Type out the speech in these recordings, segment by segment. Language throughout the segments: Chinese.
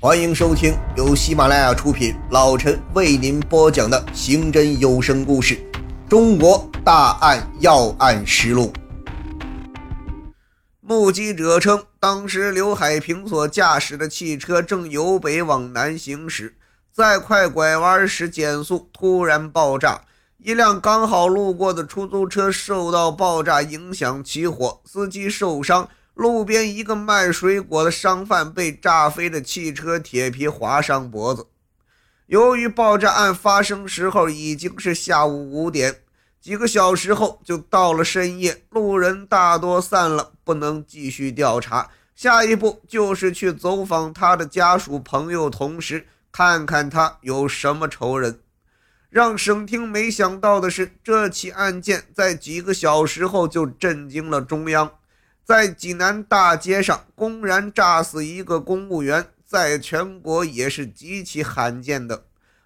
欢迎收听由喜马拉雅出品，老陈为您播讲的刑侦有声故事《中国大案要案实录》。目击者称，当时刘海平所驾驶的汽车正由北往南行驶，在快拐弯时减速，突然爆炸，一辆刚好路过的出租车受到爆炸影响起火，司机受伤。路边一个卖水果的商贩被炸飞的汽车铁皮划伤脖子。由于爆炸案发生时候已经是下午五点，几个小时后就到了深夜，路人大多散了，不能继续调查。下一步就是去走访他的家属、朋友、同事，看看他有什么仇人。让省厅没想到的是，这起案件在几个小时后就震惊了中央。在济南大街上公然炸死一个公务员，在全国也是极其罕见的。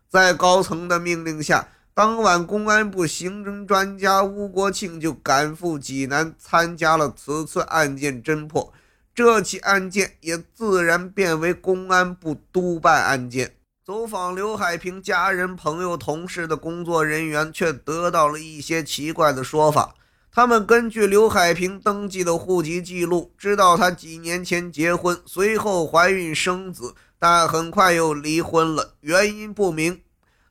在高层的命令下，当晚公安部刑侦专家吴国庆就赶赴济南，参加了此次案件侦破。这起案件也自然变为公安部督办案件。走访刘海平家人、朋友、同事的工作人员却得到了一些奇怪的说法。他们根据刘海平登记的户籍记录，知道她几年前结婚，随后怀孕生子，但很快又离婚了，原因不明。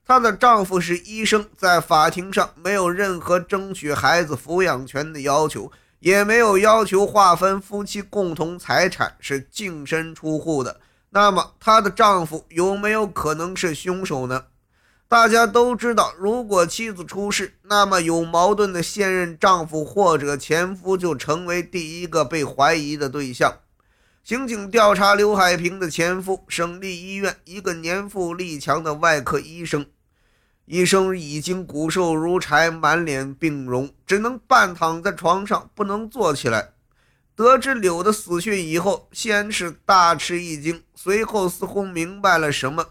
她的丈夫是医生，在法庭上没有任何争取孩子抚养权的要求，也没有要求划分夫妻共同财产，是净身出户的。那么，她的丈夫有没有可能是凶手呢？大家都知道，如果妻子出事，那么有矛盾的现任丈夫或者前夫就成为第一个被怀疑的对象。刑警调查刘海平的前夫，省立医院一个年富力强的外科医生。医生已经骨瘦如柴，满脸病容，只能半躺在床上，不能坐起来。得知柳的死讯以后，先是大吃一惊，随后似乎明白了什么。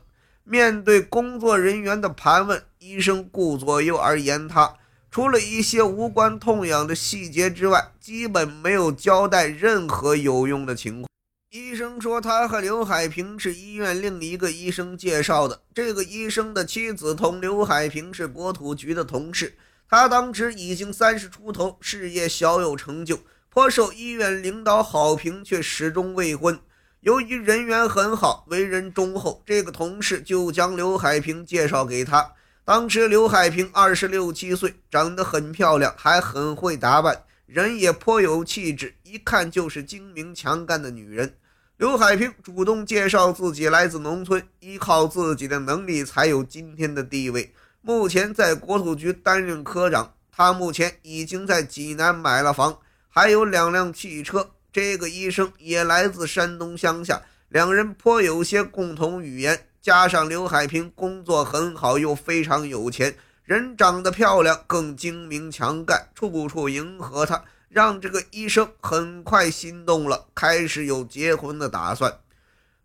面对工作人员的盘问，医生顾左右而言他，除了一些无关痛痒的细节之外，基本没有交代任何有用的情况。医生说，他和刘海平是医院另一个医生介绍的。这个医生的妻子同刘海平是国土局的同事，他当时已经三十出头，事业小有成就，颇受医院领导好评，却始终未婚。由于人缘很好，为人忠厚，这个同事就将刘海平介绍给他。当时刘海平二十六七岁，长得很漂亮，还很会打扮，人也颇有气质，一看就是精明强干的女人。刘海平主动介绍自己来自农村，依靠自己的能力才有今天的地位。目前在国土局担任科长，他目前已经在济南买了房，还有两辆汽车。这个医生也来自山东乡下，两人颇有些共同语言。加上刘海平工作很好，又非常有钱，人长得漂亮，更精明强干，处处迎合他，让这个医生很快心动了，开始有结婚的打算。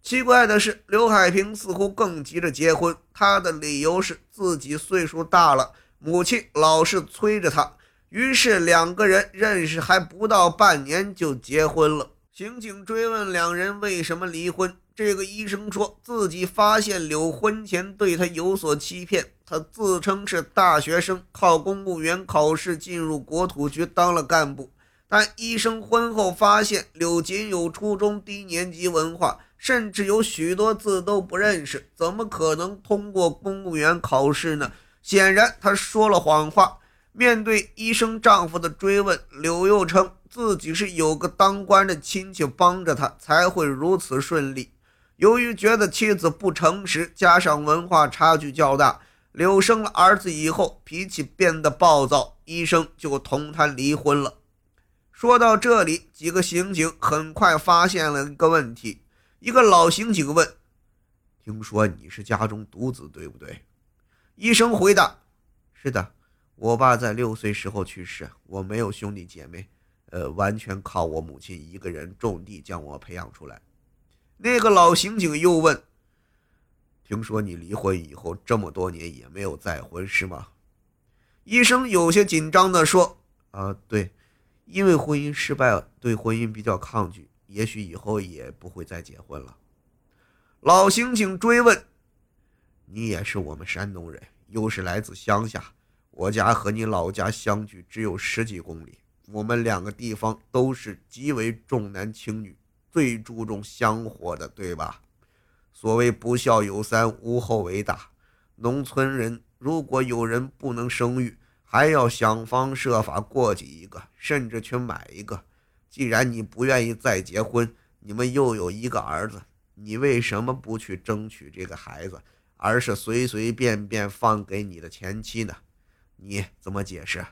奇怪的是，刘海平似乎更急着结婚，他的理由是自己岁数大了，母亲老是催着他。于是两个人认识还不到半年就结婚了。刑警追问两人为什么离婚，这个医生说自己发现柳婚前对他有所欺骗。他自称是大学生，靠公务员考试进入国土局当了干部。但医生婚后发现柳仅有初中低年级文化，甚至有许多字都不认识，怎么可能通过公务员考试呢？显然他说了谎话。面对医生丈夫的追问，柳又称自己是有个当官的亲戚帮着他，才会如此顺利。由于觉得妻子不诚实，加上文化差距较大，柳生了儿子以后脾气变得暴躁，医生就同他离婚了。说到这里，几个刑警很快发现了一个问题。一个老刑警问：“听说你是家中独子，对不对？”医生回答：“是的。”我爸在六岁时候去世，我没有兄弟姐妹，呃，完全靠我母亲一个人种地将我培养出来。那个老刑警又问：“听说你离婚以后这么多年也没有再婚，是吗？”医生有些紧张地说：“啊，对，因为婚姻失败了，对婚姻比较抗拒，也许以后也不会再结婚了。”老刑警追问：“你也是我们山东人，又是来自乡下。我家和你老家相距只有十几公里，我们两个地方都是极为重男轻女，最注重香火的，对吧？所谓不孝有三，无后为大。农村人如果有人不能生育，还要想方设法过继一个，甚至去买一个。既然你不愿意再结婚，你们又有一个儿子。”你为什么不去争取这个孩子，而是随随便便放给你的前妻呢？你怎么解释？